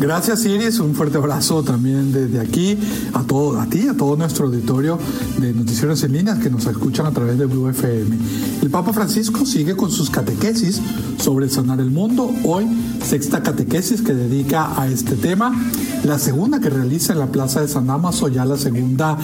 Gracias Iris, un fuerte abrazo también desde aquí a todo, a ti, a todo nuestro auditorio de Noticieros en Línea que nos escuchan a través de Blue FM. El Papa Francisco sigue con sus catequesis sobre sanar el mundo. Hoy, sexta catequesis que dedica a este tema. La segunda que realiza en la Plaza de San Damaso, ya la segunda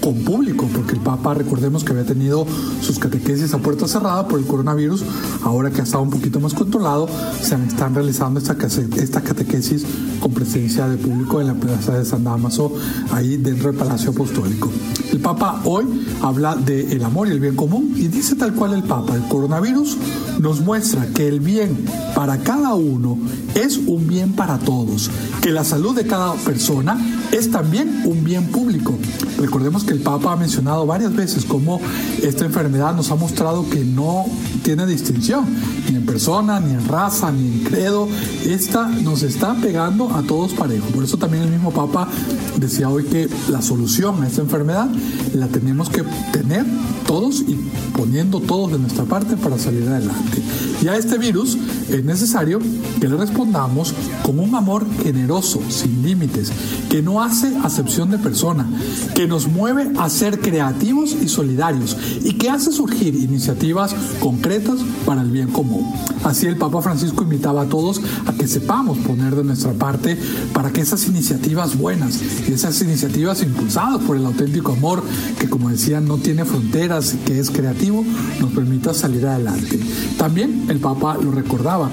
con público, porque el Papa, recordemos que había tenido sus catequesis a puerta cerrada por el coronavirus. Ahora que ha estado un poquito más controlado, se están realizando esta, esta catequesis con presencia de público en la plaza de San Damaso, ahí dentro del Palacio Apostólico. El Papa hoy habla del amor y el bien común y dice tal cual el Papa, el coronavirus nos muestra que el bien para cada uno es un bien para todos, que la salud de cada persona es también un bien público. Recordemos que el Papa ha mencionado varias veces cómo esta enfermedad nos ha mostrado que no tiene distinción, ni en persona, ni en raza, ni en credo. Esta nos está pegando a todos parejo. Por eso también el mismo Papa decía hoy que la solución a esta enfermedad la tenemos que tener todos y poniendo todos de nuestra parte para salir adelante. Y a este virus es necesario que le respondamos con un amor generoso, sin límites, que no hace acepción de persona, que nos mueve a ser creativos y solidarios y que hace surgir iniciativas concretas para el bien común. Así el Papa Francisco invitaba a todos a que sepamos poner de nuestra parte para que esas iniciativas buenas y esas iniciativas impulsadas por el auténtico amor, que como decía no tiene fronteras, que es creativo, nos permita salir adelante. También el Papa lo recordaba,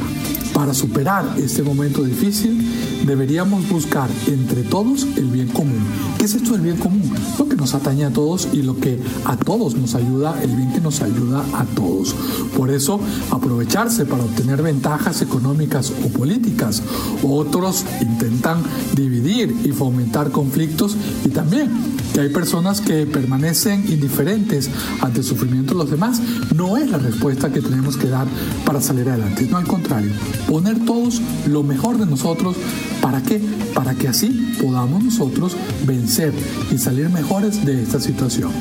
para superar este momento difícil deberíamos buscar entre todos el bien común. ¿Qué es esto del bien común? Lo que nos atañe a todos y lo que a todos nos ayuda, el bien que nos ayuda a todos. Por eso, aprovecharse para obtener ventajas económicas o políticas. Otros intentan dividir y fomentar conflictos y también que hay personas que permanecen indiferentes ante el sufrimiento de los demás, no es la respuesta que tenemos que dar para salir adelante. No, al contrario, poner todos lo mejor de nosotros. ¿Para qué? Para que así podamos nosotros vencer y salir mejores de esta situación.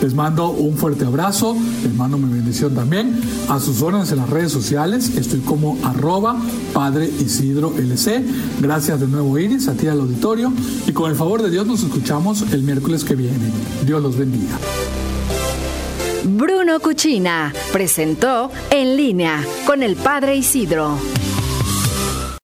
Les mando un fuerte abrazo, les mando mi bendición también. A sus órdenes en las redes sociales, estoy como arroba Padre Isidro LC. Gracias de nuevo Iris, a ti al auditorio y con el favor de Dios nos escuchamos el miércoles que viene. Dios los bendiga. Bruno Cuchina presentó En línea con el Padre Isidro.